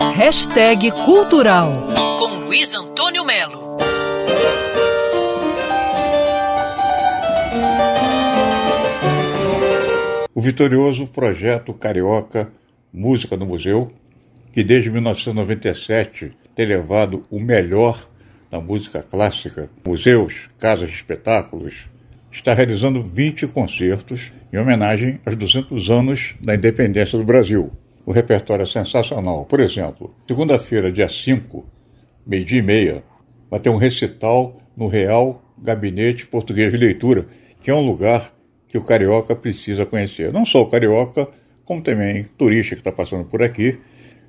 Hashtag Cultural com Luiz Antônio Melo. O vitorioso projeto Carioca Música no Museu, que desde 1997 tem levado o melhor da música clássica, museus, casas de espetáculos, está realizando 20 concertos em homenagem aos 200 anos da independência do Brasil. O repertório é sensacional. Por exemplo, segunda-feira, dia 5, meio-dia e meia, vai ter um recital no Real Gabinete Português de Leitura, que é um lugar que o carioca precisa conhecer. Não só o carioca, como também turista que está passando por aqui,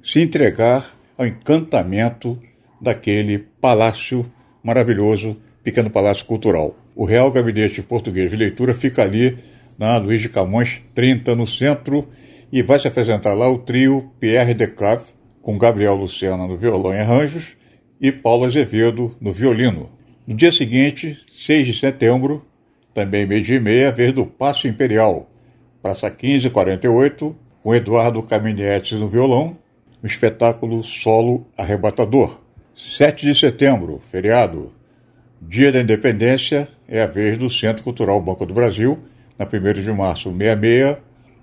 se entregar ao encantamento daquele palácio maravilhoso, pequeno palácio cultural. O Real Gabinete Português de Leitura fica ali na Luiz de Camões 30, no centro, e vai se apresentar lá o trio Pierre Decave, com Gabriel Luciana no violão e arranjos e Paulo Azevedo no violino. No dia seguinte, 6 de setembro, também meio dia e meia, vez do Passo Imperial, Praça 1548, com Eduardo Caminietes no violão, o espetáculo Solo Arrebatador. 7 de setembro, feriado, Dia da Independência, é a vez do Centro Cultural Banco do Brasil, na 1 de março, 66,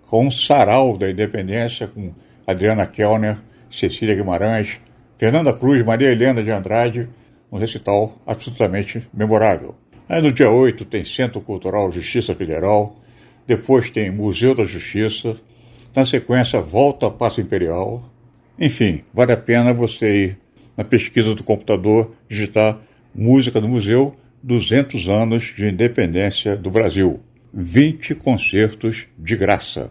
com o Sarau da Independência, com Adriana Kellner, Cecília Guimarães, Fernanda Cruz, Maria Helena de Andrade, um recital absolutamente memorável. Aí no dia 8 tem Centro Cultural Justiça Federal, depois tem Museu da Justiça, na sequência Volta Passo Imperial. Enfim, vale a pena você ir na pesquisa do computador, digitar Música do Museu, 200 anos de independência do Brasil. 20 concertos de graça